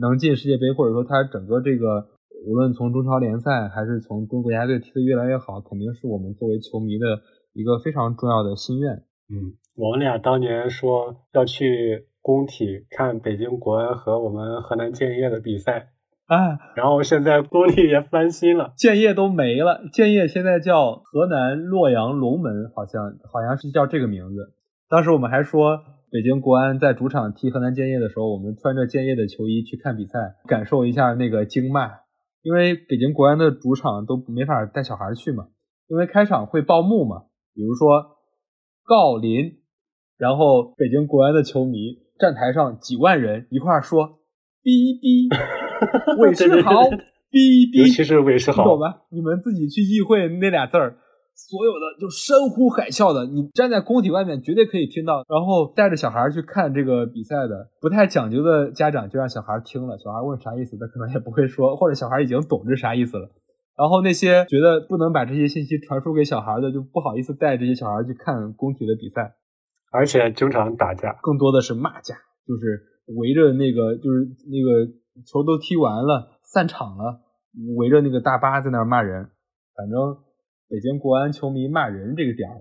Speaker 2: 能进世界杯，或者说他整个这个无论从中超联赛还是从中国国家队踢得越来越好，肯定是我们作为球迷的一个非常重要的心愿。
Speaker 3: 嗯，我们俩当年说要去工体看北京国安和我们河南建业的比赛。
Speaker 2: 啊，
Speaker 3: 然后现在工地也翻新了，
Speaker 2: 建业都没了，建业现在叫河南洛阳龙门，好像好像是叫这个名字。当时我们还说，北京国安在主场踢河南建业的时候，我们穿着建业的球衣去看比赛，感受一下那个经脉。因为北京国安的主场都没法带小孩去嘛，因为开场会报幕嘛，比如说郜林，然后北京国安的球迷站台上几万人一块说哔哔。韦世豪，逼逼，
Speaker 3: 尤其是韦世豪，
Speaker 2: 懂吗？你们自己去议会那俩字儿，所有的就山呼海啸的，你站在工体外面绝对可以听到。然后带着小孩去看这个比赛的，不太讲究的家长就让小孩听了，小孩问啥意思，他可能也不会说，或者小孩已经懂这啥意思了。然后那些觉得不能把这些信息传输给小孩的，就不好意思带这些小孩去看工体的比赛，
Speaker 3: 而且经常打架，
Speaker 2: 更多的是骂架，就是围着那个，就是那个。球都踢完了，散场了，围着那个大巴在那儿骂人。反正北京国安球迷骂人这个点儿，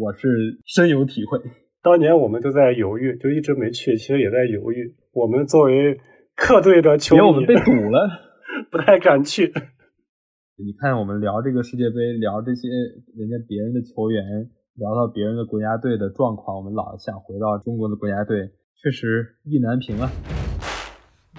Speaker 2: 我是深有体会。
Speaker 3: 当年我们就在犹豫，就一直没去，其实也在犹豫。我们作为客队的球迷，
Speaker 2: 我们被堵了，
Speaker 3: 不太敢去。
Speaker 2: 你看，我们聊这个世界杯，聊这些人家别人的球员，聊到别人的国家队的状况，我们老想回到中国的国家队，确实意难平啊。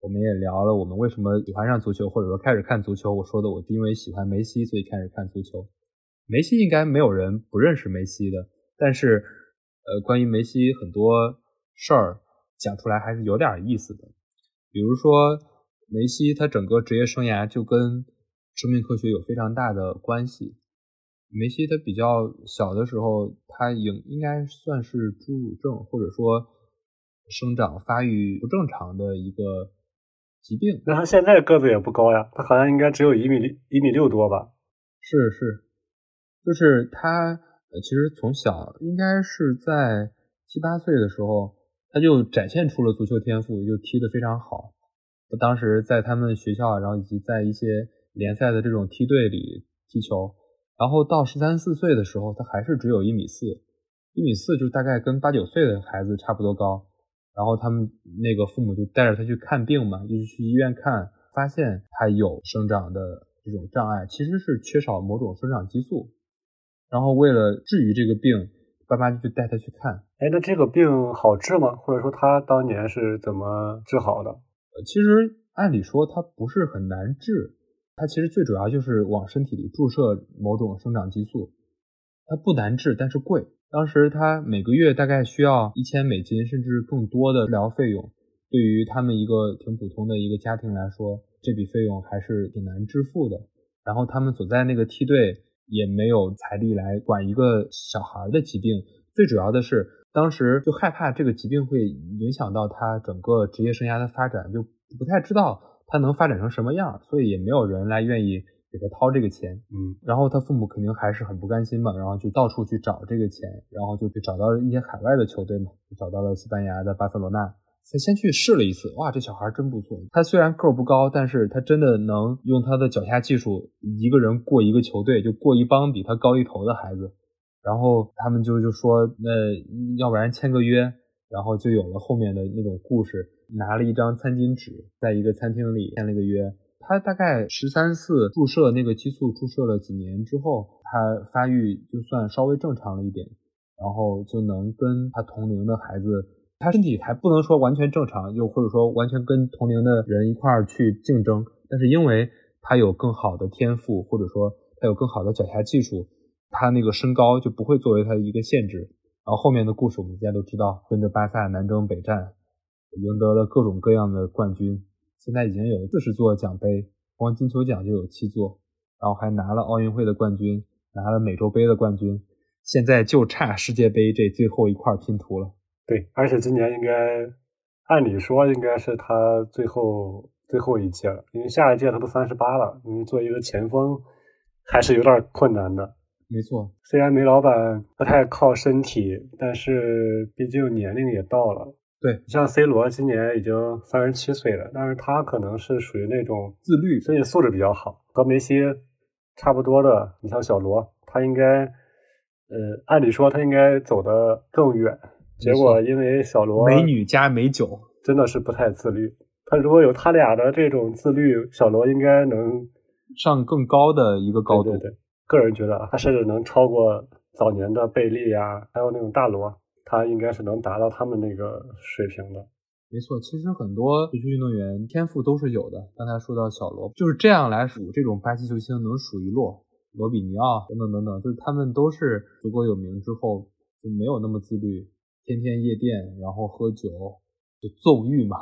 Speaker 2: 我们也聊了，我们为什么喜欢上足球，或者说开始看足球。我说的，我因为喜欢梅西，所以开始看足球。梅西应该没有人不认识梅西的，但是，呃，关于梅西很多事儿讲出来还是有点意思的，比如说。梅西他整个职业生涯就跟生命科学有非常大的关系。梅西他比较小的时候，他应应该算是侏儒症，或者说生长发育不正常的一个疾病。
Speaker 3: 那他现在个子也不高呀，他好像应该只有一米一米六多吧？
Speaker 2: 是是，就是他其实从小应该是在七八岁的时候，他就展现出了足球天赋，就踢得非常好。当时在他们学校，然后以及在一些联赛的这种梯队里踢球，然后到十三四岁的时候，他还是只有一米四，一米四就大概跟八九岁的孩子差不多高。然后他们那个父母就带着他去看病嘛，就是去医院看，发现他有生长的这种障碍，其实是缺少某种生长激素。然后为了治愈这个病，爸妈就去带他去看。
Speaker 3: 哎，那这个病好治吗？或者说他当年是怎么治好的？
Speaker 2: 其实按理说它不是很难治，它其实最主要就是往身体里注射某种生长激素，它不难治，但是贵。当时他每个月大概需要一千美金甚至更多的治疗费用，对于他们一个挺普通的一个家庭来说，这笔费用还是挺难支付的。然后他们所在那个梯队也没有财力来管一个小孩的疾病，最主要的是当时就害怕这个疾病会影响到他整个职业生涯的发展，就不太知道他能发展成什么样，所以也没有人来愿意给他掏这个钱。
Speaker 3: 嗯，
Speaker 2: 然后他父母肯定还是很不甘心嘛，然后就到处去找这个钱，然后就去找到了一些海外的球队嘛，就找到了西班牙的巴塞罗那。他先去试了一次，哇，这小孩真不错。他虽然个儿不高，但是他真的能用他的脚下技术，一个人过一个球队，就过一帮比他高一头的孩子。然后他们就就说，那要不然签个约，然后就有了后面的那种故事。拿了一张餐巾纸，在一个餐厅里签了个约。他大概十三四注射那个激素，注射了几年之后，他发育就算稍微正常了一点，然后就能跟他同龄的孩子。他身体还不能说完全正常，又或者说完全跟同龄的人一块儿去竞争，但是因为他有更好的天赋，或者说他有更好的脚下技术，他那个身高就不会作为他的一个限制。然后后面的故事我们大家都知道，跟着巴萨南征北战，赢得了各种各样的冠军，现在已经有四十座奖杯，光金球奖就有七座，然后还拿了奥运会的冠军，拿了美洲杯的冠军，现在就差世界杯这最后一块拼图了。
Speaker 3: 对，而且今年应该，按理说应该是他最后最后一届了，因为下一届他都三十八了，因为做一个前锋还是有点困难的。
Speaker 2: 没错，
Speaker 3: 虽然梅老板不太靠身体，但是毕竟年龄也到了。
Speaker 2: 对，
Speaker 3: 像 C 罗今年已经三十七岁了，但是他可能是属于那种
Speaker 2: 自律、
Speaker 3: 身体素质比较好，和梅西差不多的。你像小罗，他应该，呃，按理说他应该走得更远。结果因为小罗
Speaker 2: 美女加美酒，
Speaker 3: 真的是不太自律。他如果有他俩的这种自律，小罗应该能
Speaker 2: 上更高的一个高度。
Speaker 3: 对对对，个人觉得他甚至能超过早年的贝利呀，还有那种大罗，他应该是能达到他们那个水平的。
Speaker 2: 没错，其实很多足球运动员天赋都是有的。刚才说到小罗，就是这样来数，这种巴西球星能数一落，罗比尼奥等等等等，就是他们都是足够有名之后就没有那么自律。天天夜店，然后喝酒，就纵欲嘛。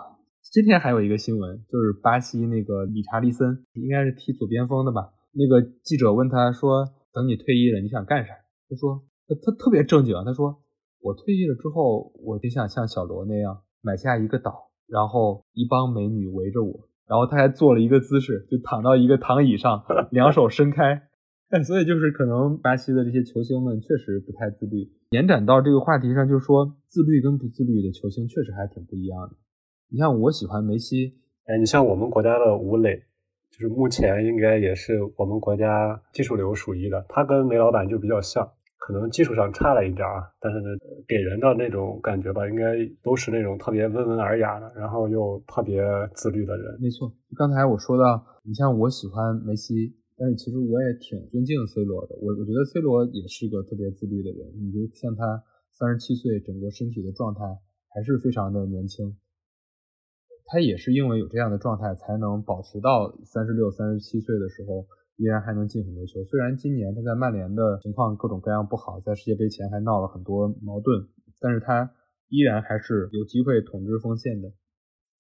Speaker 2: 今天还有一个新闻，就是巴西那个理查利森，应该是踢左边锋的吧？那个记者问他说：“等你退役了，你想干啥？”他说：“他他特别正经，他说我退役了之后，我就想像小罗那样买下一个岛，然后一帮美女围着我，然后他还做了一个姿势，就躺到一个躺椅上，两手伸开。”哎，所以就是可能巴西的这些球星们确实不太自律。延展到这个话题上，就是说自律跟不自律的球星确实还挺不一样的。你像我喜欢梅西，
Speaker 3: 哎，你像我们国家的吴磊，就是目前应该也是我们国家技术流数一的。他跟梅老板就比较像，可能技术上差了一点啊，但是呢，给人的那种感觉吧，应该都是那种特别温文尔雅的，然后又特别自律的人。
Speaker 2: 没错，刚才我说到，你像我喜欢梅西。但是其实我也挺尊敬 C 罗的，我我觉得 C 罗也是一个特别自律的人。你就像他三十七岁，整个身体的状态还是非常的年轻。他也是因为有这样的状态，才能保持到三十六、三十七岁的时候，依然还能进很多球。虽然今年他在曼联的情况各种各样不好，在世界杯前还闹了很多矛盾，但是他依然还是有机会统治锋线的。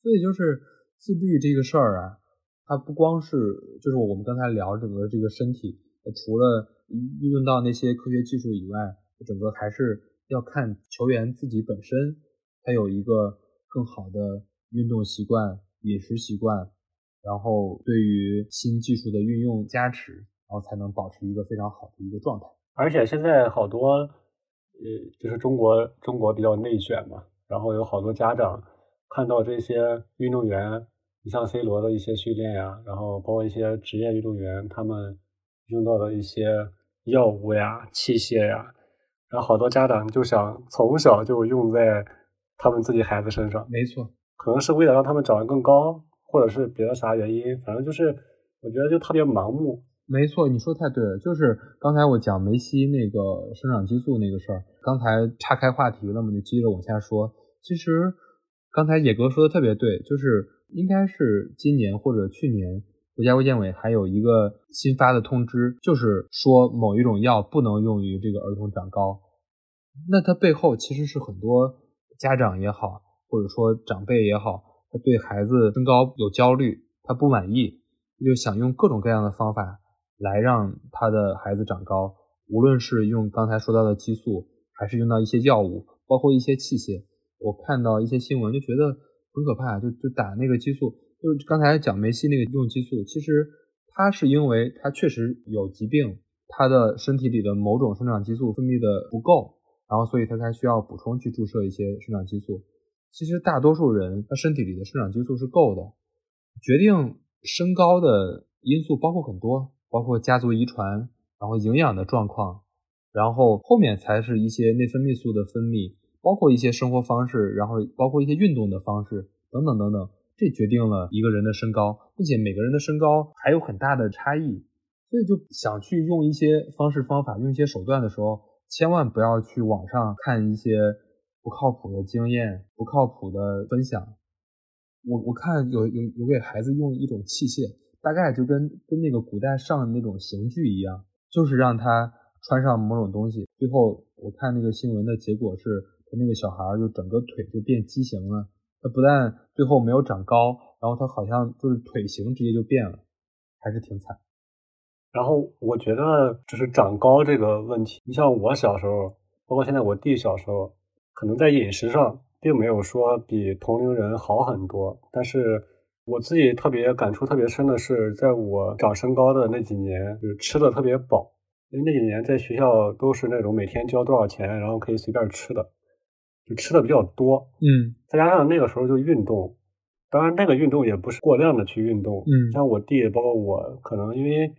Speaker 2: 所以就是自律这个事儿啊。它不光是，就是我们刚才聊整个这个身体，除了运用到那些科学技术以外，整个还是要看球员自己本身，他有一个更好的运动习惯、饮食习惯，然后对于新技术的运用加持，然后才能保持一个非常好的一个状态。
Speaker 3: 而且现在好多，呃，就是中国中国比较内卷嘛，然后有好多家长看到这些运动员。你像 C 罗的一些训练呀，然后包括一些职业运动员，他们用到的一些药物呀、器械呀，然后好多家长就想从小就用在他们自己孩子身上。
Speaker 2: 没错，
Speaker 3: 可能是为了让他们长得更高，或者是别的啥原因，反正就是我觉得就特别盲目。
Speaker 2: 没错，你说太对了，就是刚才我讲梅西那个生长激素那个事儿，刚才岔开话题了嘛，就接着往下说。其实刚才野哥说的特别对，就是。应该是今年或者去年，国家卫健委还有一个新发的通知，就是说某一种药不能用于这个儿童长高。那它背后其实是很多家长也好，或者说长辈也好，对孩子身高有焦虑，他不满意，就想用各种各样的方法来让他的孩子长高，无论是用刚才说到的激素，还是用到一些药物，包括一些器械。我看到一些新闻就觉得很可怕，就就打那个激素，就是刚才讲梅西那个用激素，其实他是因为他确实有疾病，他的身体里的某种生长激素分泌的不够，然后所以他才需要补充去注射一些生长激素。其实大多数人他身体里的生长激素是够的。决定身高的因素包括很多，包括家族遗传，然后营养的状况，然后后面才是一些内分泌素的分泌。包括一些生活方式，然后包括一些运动的方式等等等等，这决定了一个人的身高，并且每个人的身高还有很大的差异，所以就想去用一些方式方法，用一些手段的时候，千万不要去网上看一些不靠谱的经验、不靠谱的分享。我我看有有有给孩子用一种器械，大概就跟跟那个古代上的那种刑具一样，就是让他穿上某种东西，最后我看那个新闻的结果是。他那个小孩就整个腿就变畸形了，他不但最后没有长高，然后他好像就是腿型直接就变了，还是挺惨。
Speaker 3: 然后我觉得就是长高这个问题，你像我小时候，包括现在我弟小时候，可能在饮食上并没有说比同龄人好很多，但是我自己特别感触特别深的是，在我长身高的那几年，就是吃的特别饱，因为那几年在学校都是那种每天交多少钱，然后可以随便吃的。就吃的比较多，
Speaker 2: 嗯，
Speaker 3: 再加上那个时候就运动，当然那个运动也不是过量的去运动，
Speaker 2: 嗯，
Speaker 3: 像我弟包括我，可能因为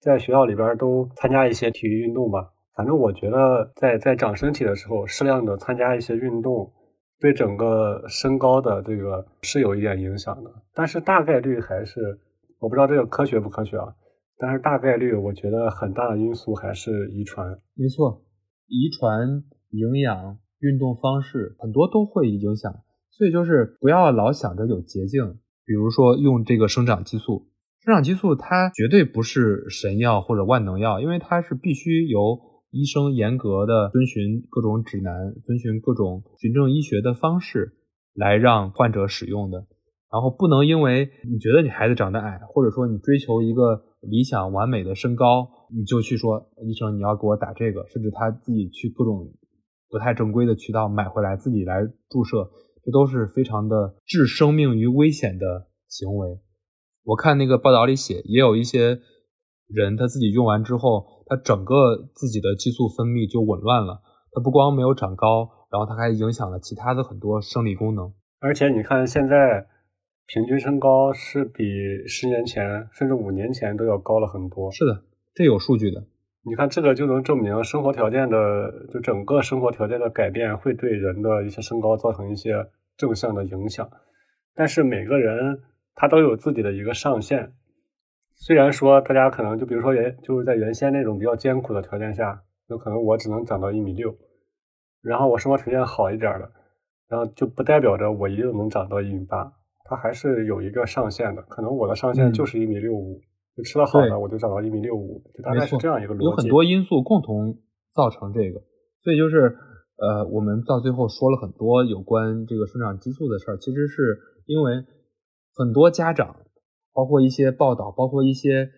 Speaker 3: 在学校里边都参加一些体育运动吧，反正我觉得在在长身体的时候，适量的参加一些运动，对整个身高的这个是有一点影响的，但是大概率还是我不知道这个科学不科学啊，但是大概率我觉得很大的因素还是遗传，
Speaker 2: 没错，遗传营养。运动方式很多都会影响，所以就是不要老想着有捷径，比如说用这个生长激素。生长激素它绝对不是神药或者万能药，因为它是必须由医生严格的遵循各种指南，遵循各种循证医学的方式来让患者使用的。然后不能因为你觉得你孩子长得矮，或者说你追求一个理想完美的身高，你就去说医生你要给我打这个，甚至他自己去各种。不太正规的渠道买回来自己来注射，这都是非常的置生命于危险的行为。我看那个报道里写，也有一些人他自己用完之后，他整个自己的激素分泌就紊乱了。他不光没有长高，然后他还影响了其他的很多生理功能。
Speaker 3: 而且你看，现在平均身高是比十年前甚至五年前都要高了很多。
Speaker 2: 是的，这有数据的。
Speaker 3: 你看，这个就能证明生活条件的，就整个生活条件的改变会对人的一些身高造成一些正向的影响。但是每个人他都有自己的一个上限。虽然说大家可能就比如说原就是在原先那种比较艰苦的条件下，有可能我只能长到一米六，然后我生活条件好一点的，然后就不代表着我一定能长到一米八，它还是有一个上限的。可能我的上限就是一米六五。就吃的好的，我就长到一米六五，就大概是这样一个逻辑。
Speaker 2: 有很多因素共同造成这个，所以就是呃，我们到最后说了很多有关这个生长激素的事儿，其实是因为很多家长，包括一些报道，包括一些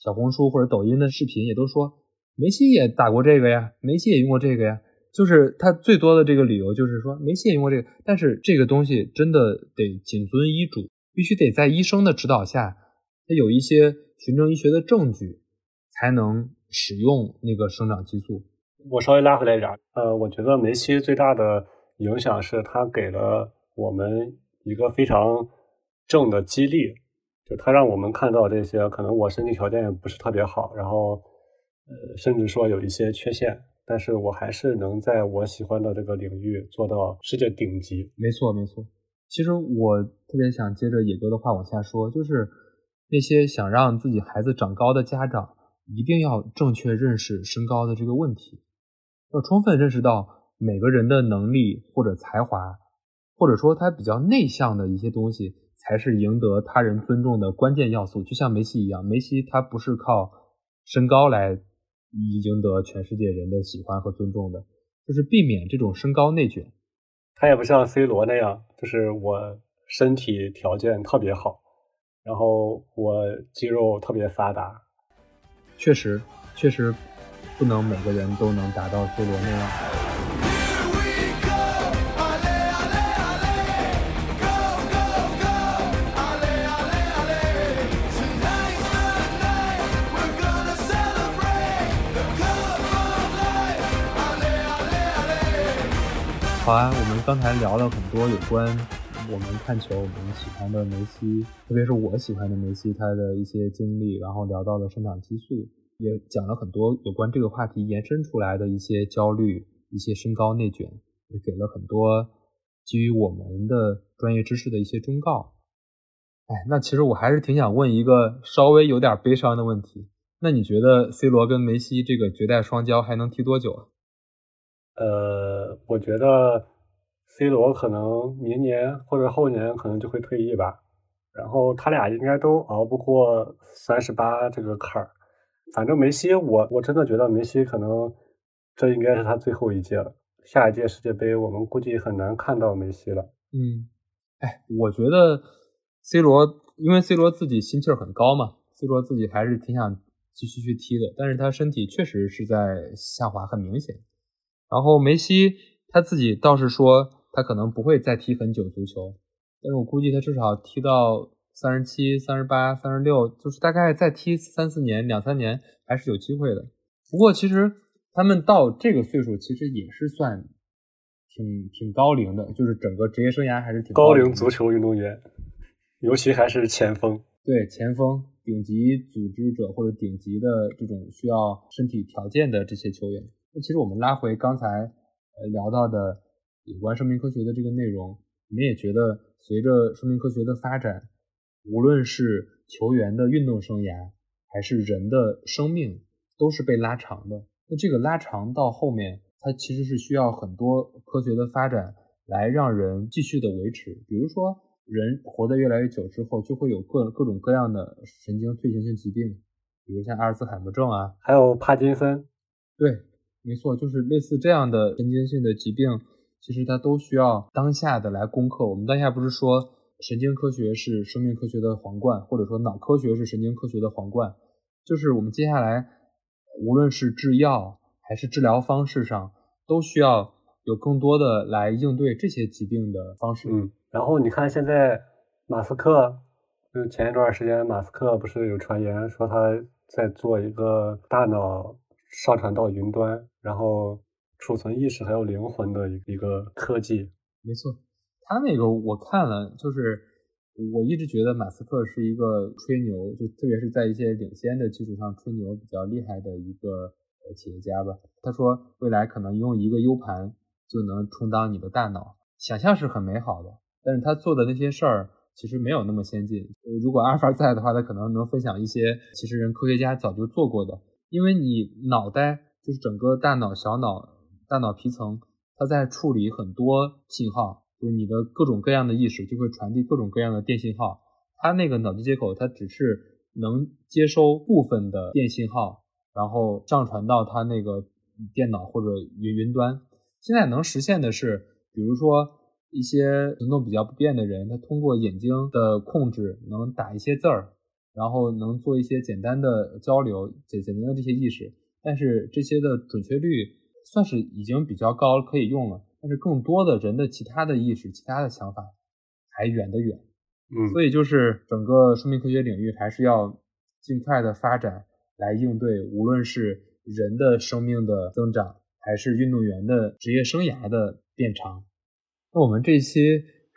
Speaker 2: 小红书或者抖音的视频，也都说梅西也打过这个呀，梅西也用过这个呀。就是他最多的这个理由就是说梅西也用过这个，但是这个东西真的得谨遵医嘱，必须得在医生的指导下，他有一些。循证医学的证据才能使用那个生长激素。
Speaker 3: 我稍微拉回来一点，呃，我觉得梅西最大的影响是他给了我们一个非常正的激励，就他让我们看到这些可能我身体条件也不是特别好，然后呃，甚至说有一些缺陷，但是我还是能在我喜欢的这个领域做到世界顶级。
Speaker 2: 没错，没错。其实我特别想接着野哥的话往下说，就是。那些想让自己孩子长高的家长，一定要正确认识身高的这个问题，要充分认识到每个人的能力或者才华，或者说他比较内向的一些东西，才是赢得他人尊重的关键要素。就像梅西一样，梅西他不是靠身高来赢得全世界人的喜欢和尊重的，就是避免这种身高内卷。
Speaker 3: 他也不像 C 罗那样，就是我身体条件特别好。然后我肌肉特别发达。
Speaker 2: 确实，确实不能每个人都能达到 C 罗那样。好啊，我们刚才聊了很多有关我们看球、我们喜欢的梅西，特别是我喜欢的梅西他的一些经历，然后聊到了生长激素，也讲了很多有关这个话题延伸出来的一些焦虑、一些身高内卷，也给了很多基于我们的专业知识的一些忠告。哎，那其实我还是挺想问一个稍微有点悲伤的问题，那你觉得 C 罗跟梅西这个绝代双骄还能踢多久啊？
Speaker 3: 呃，我觉得 C 罗可能明年或者后年可能就会退役吧，然后他俩应该都熬不过三十八这个坎儿。反正梅西，我我真的觉得梅西可能这应该是他最后一届了，下一届世界杯我们估计很难看到梅西了。
Speaker 2: 嗯，哎，我觉得 C 罗，因为 C 罗自己心气儿很高嘛，C 罗自己还是挺想继续去踢的，但是他身体确实是在下滑，很明显。然后梅西他自己倒是说他可能不会再踢很久足球，但是我估计他至少踢到三十七、三十八、三十六，就是大概再踢三四年、两三年还是有机会的。不过其实他们到这个岁数，其实也是算挺挺高龄的，就是整个职业生涯还是挺龄
Speaker 3: 高龄足球运动员，尤其还是前锋。
Speaker 2: 对前锋、顶级组织者或者顶级的这种需要身体条件的这些球员。那其实我们拉回刚才呃聊到的有关生命科学的这个内容，我们也觉得随着生命科学的发展，无论是球员的运动生涯，还是人的生命，都是被拉长的。那这个拉长到后面，它其实是需要很多科学的发展来让人继续的维持。比如说，人活得越来越久之后，就会有各各种各样的神经退行性疾病，比如像阿尔茨海默症啊，
Speaker 3: 还有帕金森，
Speaker 2: 对，没错，就是类似这样的神经性的疾病，其实它都需要当下的来攻克。我们当下不是说神经科学是生命科学的皇冠，或者说脑科学是神经科学的皇冠，就是我们接下来无论是制药还是治疗方式上，都需要有更多的来应对这些疾病的方式。
Speaker 3: 嗯，然后你看现在马斯克，就前一段时间马斯克不是有传言说他在做一个大脑上传到云端，然后储存意识还有灵魂的一一个科技。
Speaker 2: 没错，他那个我看了，就是我一直觉得马斯克是一个吹牛，就特别是在一些领先的基础上吹牛比较厉害的一个企业家吧。他说未来可能用一个 U 盘就能充当你的大脑，想象是很美好的，但是他做的那些事儿其实没有那么先进。如果阿尔法在的话，他可能能分享一些其实人科学家早就做过的，因为你脑袋就是整个大脑、小脑、大脑皮层，它在处理很多信号，就是你的各种各样的意识就会传递各种各样的电信号。它那个脑机接口，它只是能接收部分的电信号，然后上传到它那个电脑或者云云端。现在能实现的是，比如说一些行动比较不便的人，他通过眼睛的控制能打一些字儿，然后能做一些简单的交流，简简单的这些意识。但是这些的准确率算是已经比较高，可以用了。但是更多的人的其他的意识、其他的想法还远得远。
Speaker 3: 嗯，
Speaker 2: 所以就是整个生命科学领域还是要尽快的发展来应对，无论是人的生命的增长，还是运动员的职业生涯的变长。那我们这一期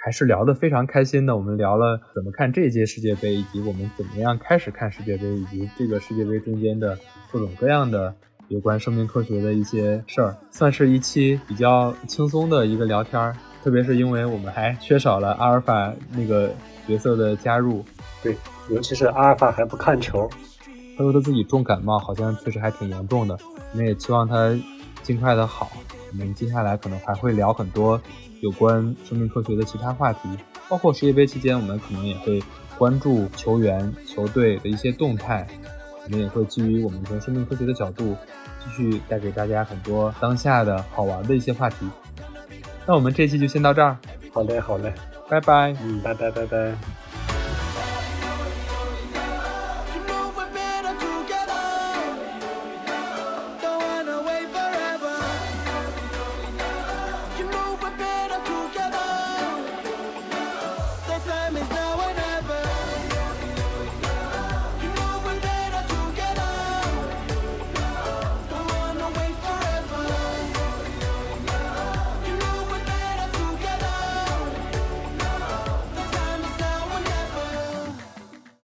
Speaker 2: 还是聊得非常开心的，我们聊了怎么看这届世界杯，以及我们怎么样开始看世界杯，以及这个世界杯中间的各种各样的有关生命科学的一些事儿，算是一期比较轻松的一个聊天儿。特别是因为我们还缺少了阿尔法那个角色的加入，
Speaker 3: 对，尤其是阿尔法还不看球，
Speaker 2: 他说他自己重感冒，好像确实还挺严重的。我们也期望他尽快的好。我们接下来可能还会聊很多有关生命科学的其他话题，包括世界杯期间，我们可能也会关注球员、球队的一些动态。我们也会基于我们从生命科学的角度，继续带给大家很多当下的好玩的一些话题。那我们这期就先到这儿，
Speaker 3: 好嘞，好嘞，
Speaker 2: 拜拜。
Speaker 3: 嗯，拜拜拜拜。